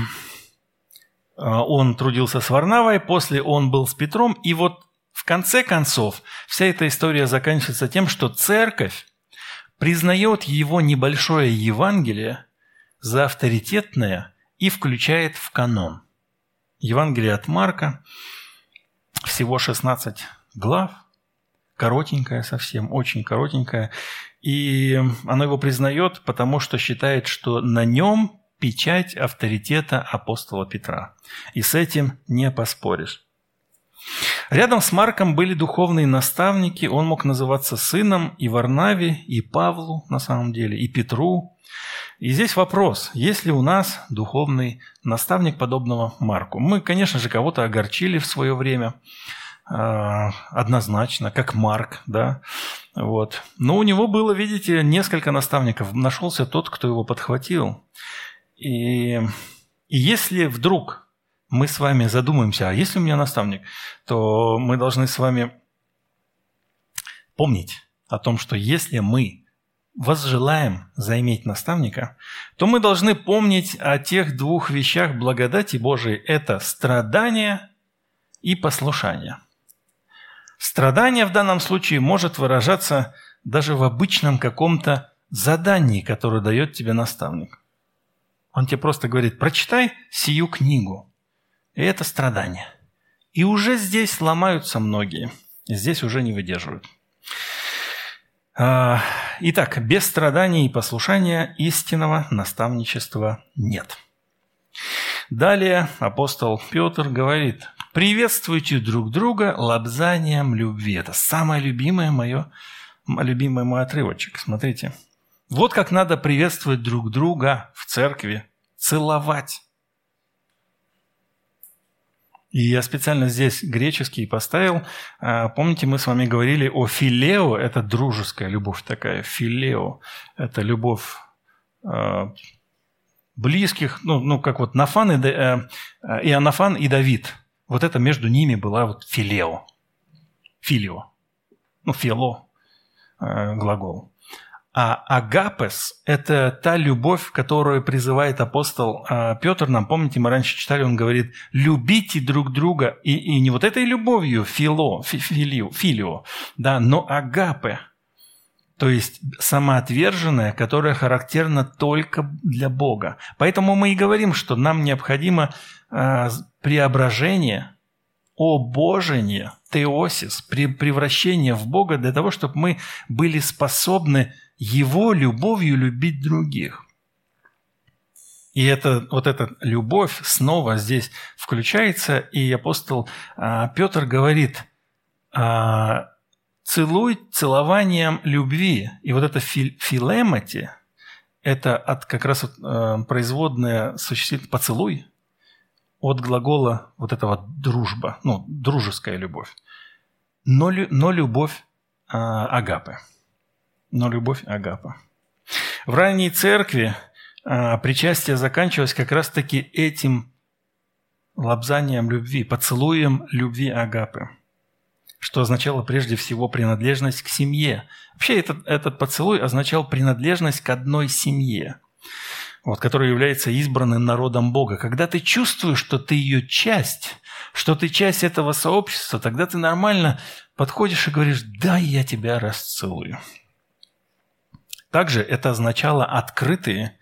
он трудился с Варнавой, после он был с Петром, и вот в конце концов вся эта история заканчивается тем, что церковь признает его небольшое Евангелие за авторитетное и включает в канон. Евангелие от Марка, всего 16 глав, коротенькое совсем, очень коротенькое, и оно его признает, потому что считает, что на нем печать авторитета апостола Петра. И с этим не поспоришь. Рядом с Марком были духовные наставники, он мог называться сыном и Варнаве, и Павлу на самом деле, и Петру. И здесь вопрос, есть ли у нас духовный наставник подобного Марку? Мы, конечно же, кого-то огорчили в свое время, а, однозначно, как Марк, да, вот. Но у него было, видите, несколько наставников. Нашелся тот, кто его подхватил. И, и если вдруг мы с вами задумаемся, а если у меня наставник, то мы должны с вами помнить о том, что если мы возжелаем заиметь наставника, то мы должны помнить о тех двух вещах благодати Божией. Это страдание и послушание. Страдание в данном случае может выражаться даже в обычном каком-то задании, которое дает тебе наставник. Он тебе просто говорит, прочитай сию книгу. И это страдание. И уже здесь ломаются многие. Здесь уже не выдерживают. А, итак, без страданий и послушания истинного наставничества нет. Далее апостол Петр говорит, приветствуйте друг друга лобзанием любви. Это самое любимое мое, любимый мой отрывочек. Смотрите. Вот как надо приветствовать друг друга в церкви. Целовать. И я специально здесь греческий поставил. А, помните, мы с вами говорили о филео, это дружеская любовь такая. Филео – это любовь а, близких, ну, ну как вот Нафан и, э, и Анафан и Давид. Вот это между ними была вот филео. Филио. Ну, фило э, глагол. А агапес – это та любовь, которую призывает апостол а, Петр. Нам, помните, мы раньше читали, он говорит, любите друг друга. И, и не вот этой любовью, фило, филио, филио, да, но агапе. То есть самоотверженная, которая характерна только для Бога. Поэтому мы и говорим, что нам необходимо а, преображение, обожение, теосис, превращение в Бога для того, чтобы мы были способны его любовью любить других. И это, вот эта любовь снова здесь включается, и апостол а, Петр говорит, а, целуй целованием любви. И вот это фи, филемати, это от, как раз вот, а, производное существительное поцелуй, от глагола вот этого дружба, ну, дружеская любовь. Но, но любовь а, агапы но любовь Агапа. В ранней церкви а, причастие заканчивалось как раз-таки этим лобзанием любви, поцелуем любви Агапы, что означало прежде всего принадлежность к семье. Вообще этот, этот поцелуй означал принадлежность к одной семье, вот, которая является избранным народом Бога. Когда ты чувствуешь, что ты ее часть, что ты часть этого сообщества, тогда ты нормально подходишь и говоришь, да, я тебя расцелую. Также это означало открытые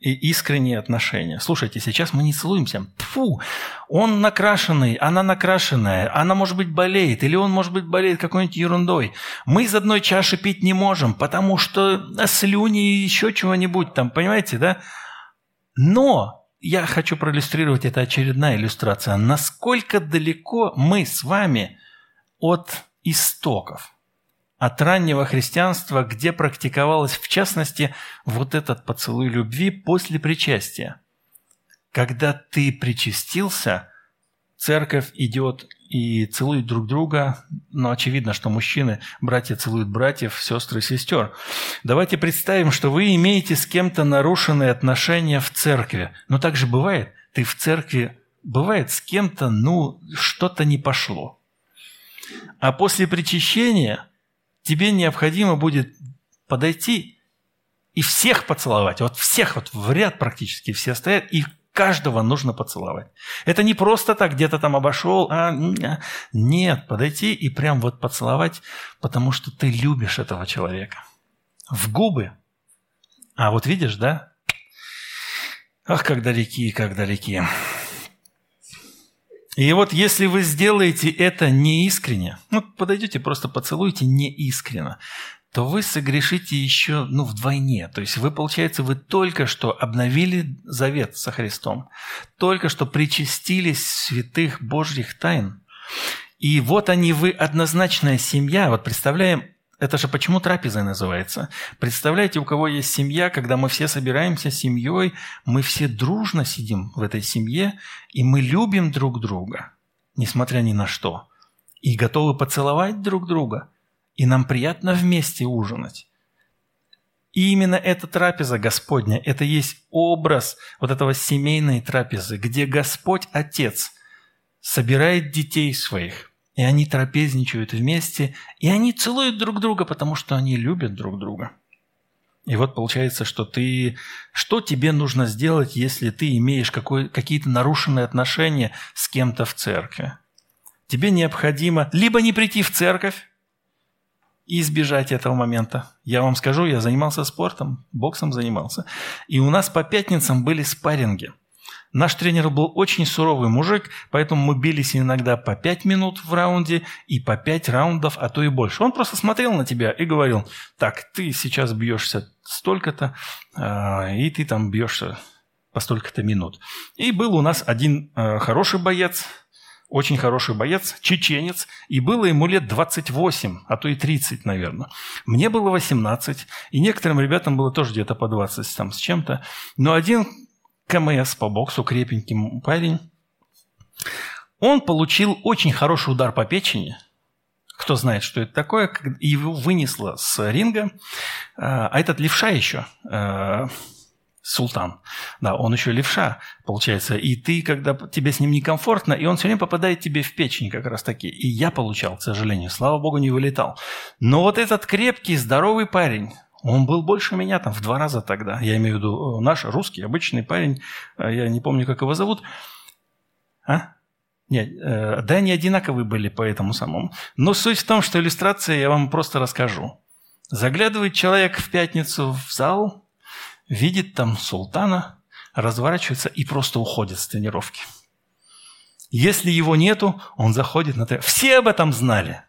и искренние отношения. Слушайте, сейчас мы не целуемся. Фу, он накрашенный, она накрашенная, она, может быть, болеет, или он, может быть, болеет какой-нибудь ерундой. Мы из одной чаши пить не можем, потому что слюни и еще чего-нибудь там, понимаете, да? Но я хочу проиллюстрировать, это очередная иллюстрация, насколько далеко мы с вами от истоков – от раннего христианства, где практиковалось в частности вот этот поцелуй любви после причастия. Когда ты причастился, церковь идет и целует друг друга, но очевидно, что мужчины, братья целуют братьев, сестры сестер. Давайте представим, что вы имеете с кем-то нарушенные отношения в церкви. Но так же бывает. Ты в церкви, бывает с кем-то, ну, что-то не пошло. А после причащения тебе необходимо будет подойти и всех поцеловать. Вот всех, вот в ряд практически все стоят, и каждого нужно поцеловать. Это не просто так, где-то там обошел, а нет, подойти и прям вот поцеловать, потому что ты любишь этого человека. В губы. А вот видишь, да? Ах, как далеки, как далеки. И вот если вы сделаете это неискренне, ну, подойдете, просто поцелуйте неискренно, то вы согрешите еще ну, вдвойне. То есть вы, получается, вы только что обновили завет со Христом, только что причастились святых Божьих тайн. И вот они, вы однозначная семья. Вот представляем, это же почему трапезой называется? Представляете, у кого есть семья, когда мы все собираемся семьей, мы все дружно сидим в этой семье, и мы любим друг друга, несмотря ни на что, и готовы поцеловать друг друга, и нам приятно вместе ужинать. И именно эта трапеза Господня, это есть образ вот этого семейной трапезы, где Господь Отец собирает детей своих, и они трапезничают вместе, и они целуют друг друга, потому что они любят друг друга. И вот получается, что ты... Что тебе нужно сделать, если ты имеешь какой, какие-то нарушенные отношения с кем-то в церкви? Тебе необходимо либо не прийти в церковь и избежать этого момента. Я вам скажу, я занимался спортом, боксом занимался. И у нас по пятницам были спарринги – Наш тренер был очень суровый мужик, поэтому мы бились иногда по 5 минут в раунде и по 5 раундов, а то и больше. Он просто смотрел на тебя и говорил, так, ты сейчас бьешься столько-то, а, и ты там бьешься по столько-то минут. И был у нас один а, хороший боец, очень хороший боец, чеченец, и было ему лет 28, а то и 30, наверное. Мне было 18, и некоторым ребятам было тоже где-то по 20 там, с чем-то. Но один КМС по боксу, крепенький парень. Он получил очень хороший удар по печени. Кто знает, что это такое, его вынесло с ринга. А, а этот левша еще, э, Султан. Да, он еще левша, получается. И ты, когда тебе с ним некомфортно, и он все время попадает тебе в печень как раз таки. И я получал, к сожалению. Слава богу, не вылетал. Но вот этот крепкий, здоровый парень, он был больше меня там в два раза тогда. Я имею в виду э, наш русский, обычный парень. Э, я не помню, как его зовут. А? Нет, э, да, они одинаковые были по этому самому. Но суть в том, что иллюстрация я вам просто расскажу. Заглядывает человек в пятницу в зал, видит там султана, разворачивается и просто уходит с тренировки. Если его нету, он заходит на тренировку. Все об этом знали –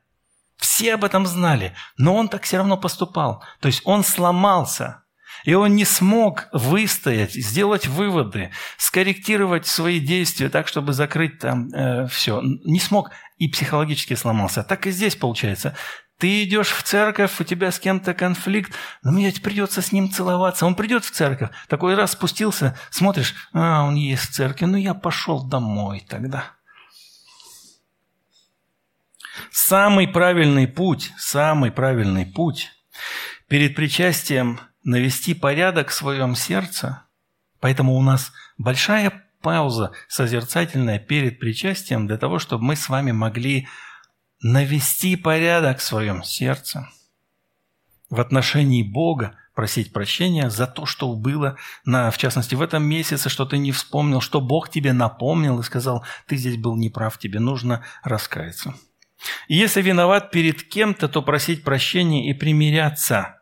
все об этом знали, но он так все равно поступал. То есть он сломался, и он не смог выстоять, сделать выводы, скорректировать свои действия так, чтобы закрыть там э, все. Не смог и психологически сломался. Так и здесь получается. Ты идешь в церковь, у тебя с кем-то конфликт, но мне придется с ним целоваться. Он придет в церковь. Такой раз спустился, смотришь, а, он есть в церкви, ну я пошел домой тогда. Самый правильный путь, самый правильный путь перед причастием навести порядок в своем сердце. Поэтому у нас большая пауза созерцательная перед причастием для того, чтобы мы с вами могли навести порядок в своем сердце. В отношении Бога просить прощения за то, что было, на, в частности, в этом месяце, что ты не вспомнил, что Бог тебе напомнил и сказал, ты здесь был неправ, тебе нужно раскаяться. И если виноват перед кем-то, то просить прощения и примиряться.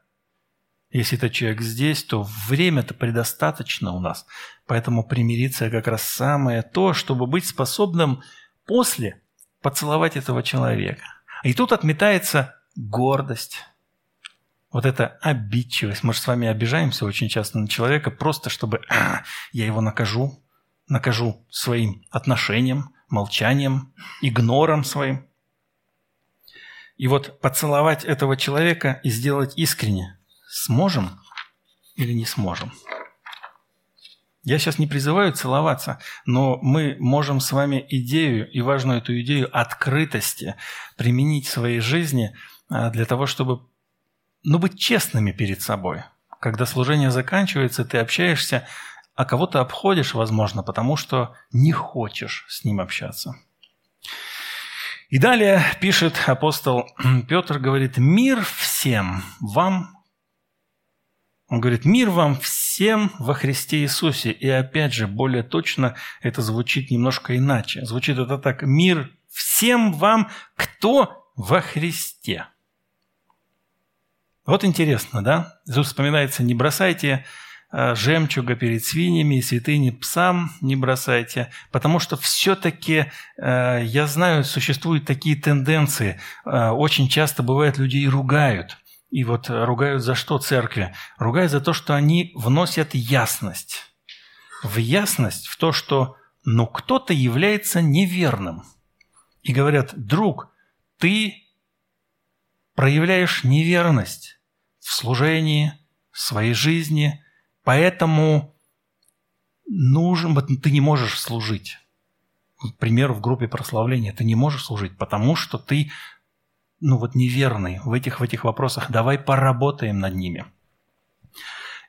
Если этот человек здесь, то время-то предостаточно у нас. Поэтому примириться как раз самое то, чтобы быть способным после поцеловать этого человека. И тут отметается гордость. Вот эта обидчивость. Мы же с вами обижаемся очень часто на человека, просто чтобы а, я его накажу, накажу своим отношением, молчанием, игнором своим. И вот поцеловать этого человека и сделать искренне сможем или не сможем? Я сейчас не призываю целоваться, но мы можем с вами идею и важную эту идею открытости применить в своей жизни а, для того, чтобы ну, быть честными перед собой. Когда служение заканчивается, ты общаешься, а кого-то обходишь, возможно, потому что не хочешь с ним общаться. И далее пишет апостол Петр, говорит, мир всем вам. Он говорит, мир вам всем во Христе Иисусе. И опять же, более точно это звучит немножко иначе. Звучит это так, мир всем вам, кто во Христе. Вот интересно, да? Тут вспоминается, не бросайте жемчуга перед свиньями и святыни псам не бросайте, потому что все-таки, э, я знаю, существуют такие тенденции. Э, очень часто бывает, людей ругают. И вот ругают за что церкви? Ругают за то, что они вносят ясность. В ясность в то, что ну кто-то является неверным. и говорят, друг, ты проявляешь неверность в служении, в своей жизни, поэтому нужен, ты не можешь служить. К примеру, в группе прославления ты не можешь служить, потому что ты ну вот неверный в этих, в этих вопросах. Давай поработаем над ними.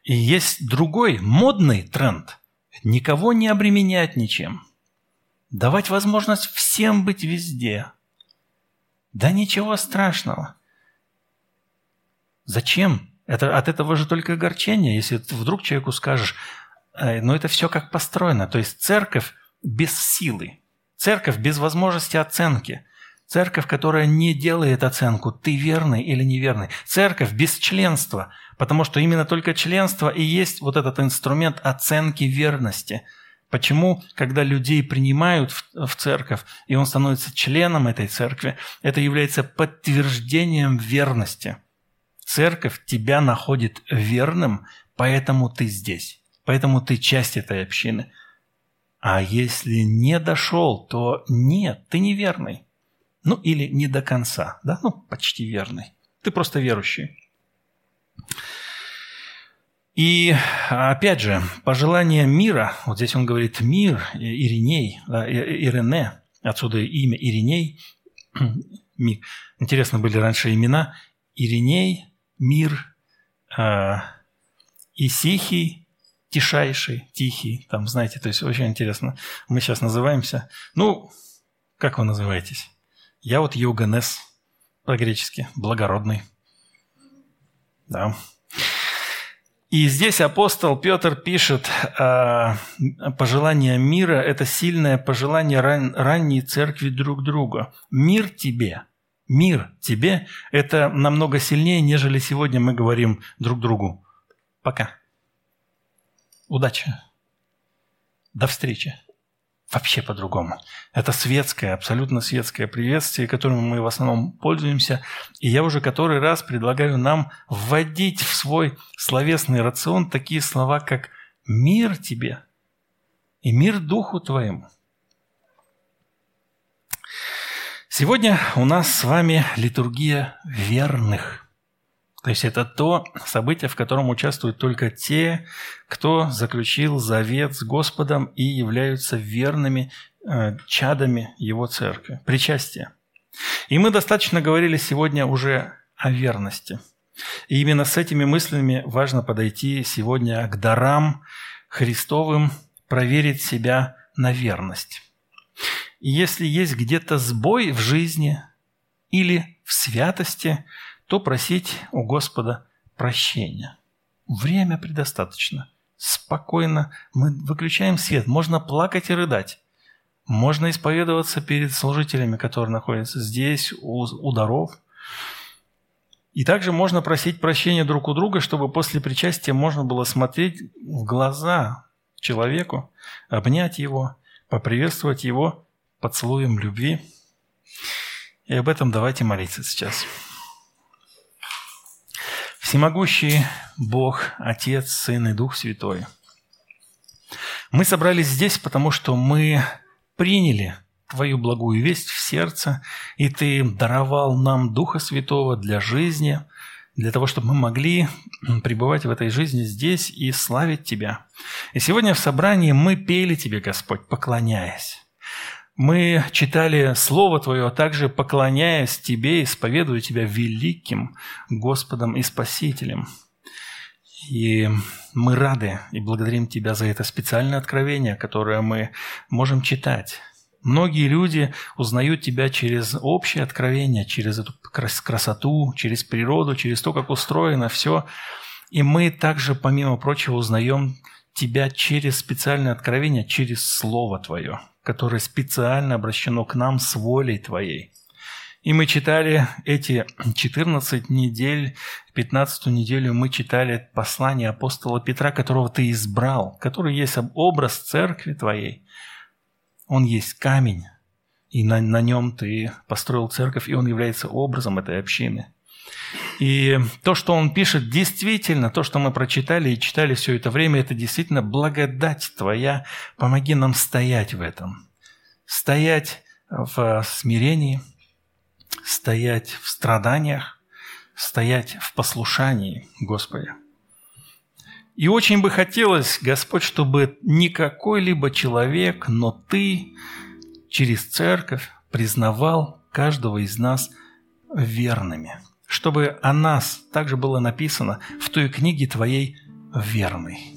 И есть другой модный тренд. Никого не обременять ничем. Давать возможность всем быть везде. Да ничего страшного. Зачем? Это, от этого же только огорчение, если вдруг человеку скажешь, «Э, но это все как построено. То есть церковь без силы, церковь без возможности оценки, церковь, которая не делает оценку, ты верный или неверный, церковь без членства, потому что именно только членство и есть вот этот инструмент оценки верности – Почему, когда людей принимают в, в церковь, и он становится членом этой церкви, это является подтверждением верности. Церковь тебя находит верным, поэтому ты здесь, поэтому ты часть этой общины. А если не дошел, то нет, ты неверный. Ну или не до конца, да, ну почти верный. Ты просто верующий. И опять же, пожелание мира, вот здесь он говорит мир, Ириней, Ирене, отсюда имя Ириней. *clears throat* Интересно были раньше имена. Ириней, мир, Исихий, тишайший, тихий, там, знаете, то есть очень интересно. Мы сейчас называемся, ну, как вы называетесь? Я вот Йоганес, по-гречески, благородный. Да. И здесь апостол Петр пишет, э, пожелание мира – это сильное пожелание ран, ранней церкви друг друга. Мир тебе, мир тебе – это намного сильнее, нежели сегодня мы говорим друг другу. Пока. Удачи. До встречи вообще по-другому. Это светское, абсолютно светское приветствие, которым мы в основном пользуемся. И я уже который раз предлагаю нам вводить в свой словесный рацион такие слова, как «мир тебе» и «мир духу твоему». Сегодня у нас с вами литургия верных – то есть это то событие, в котором участвуют только те, кто заключил завет с Господом и являются верными э, чадами Его церкви. Причастие. И мы достаточно говорили сегодня уже о верности. И именно с этими мыслями важно подойти сегодня к дарам Христовым, проверить себя на верность. Если есть где-то сбой в жизни или в святости – то просить у Господа прощения. Время предостаточно. Спокойно. Мы выключаем свет. Можно плакать и рыдать. Можно исповедоваться перед служителями, которые находятся здесь, у, у даров. И также можно просить прощения друг у друга, чтобы после причастия можно было смотреть в глаза человеку, обнять его, поприветствовать его поцелуем любви. И об этом давайте молиться сейчас. Всемогущий Бог, Отец, Сын и Дух Святой. Мы собрались здесь, потому что мы приняли Твою благую весть в сердце, и Ты даровал нам Духа Святого для жизни, для того, чтобы мы могли пребывать в этой жизни здесь и славить Тебя. И сегодня в собрании мы пели Тебе, Господь, поклоняясь. Мы читали Слово Твое, а также поклоняясь Тебе, исповедуя Тебя великим Господом и Спасителем. И мы рады и благодарим Тебя за это специальное откровение, которое мы можем читать. Многие люди узнают Тебя через общее откровение, через эту красоту, через природу, через то, как устроено все. И мы также, помимо прочего, узнаем Тебя через специальное откровение, через Слово Твое которое специально обращено к нам с волей Твоей. И мы читали эти 14 недель, 15 неделю мы читали послание апостола Петра, которого Ты избрал, который есть образ церкви Твоей. Он есть камень, и на, на нем Ты построил церковь, и он является образом этой общины – и то, что он пишет, действительно, то, что мы прочитали и читали все это время, это действительно благодать Твоя. Помоги нам стоять в этом. Стоять в смирении, стоять в страданиях, стоять в послушании Господи. И очень бы хотелось, Господь, чтобы не какой-либо человек, но Ты через церковь признавал каждого из нас верными. Чтобы о нас также было написано в той книге Твоей «Верный»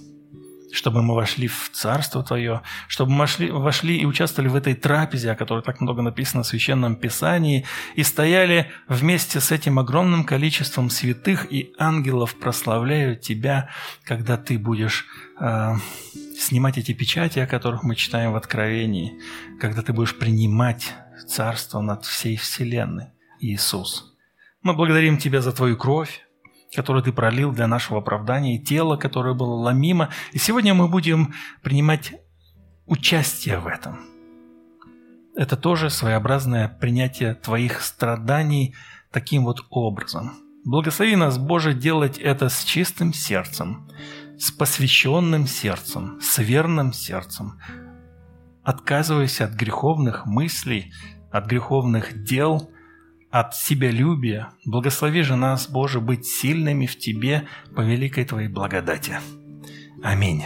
чтобы мы вошли в Царство Твое, чтобы мы вошли, вошли и участвовали в этой трапезе, о которой так много написано в Священном Писании, и стояли вместе с этим огромным количеством святых и ангелов, прославляя Тебя, когда Ты будешь э, снимать эти печати, о которых мы читаем в Откровении, когда Ты будешь принимать Царство над всей Вселенной, Иисус. Мы благодарим Тебя за Твою кровь, который Ты пролил для нашего оправдания, и тело, которое было ломимо. И сегодня мы будем принимать участие в этом. Это тоже своеобразное принятие Твоих страданий таким вот образом. Благослови нас, Боже, делать это с чистым сердцем, с посвященным сердцем, с верным сердцем, отказываясь от греховных мыслей, от греховных дел – от себялюбия. Благослови же нас, Боже, быть сильными в Тебе по великой Твоей благодати. Аминь.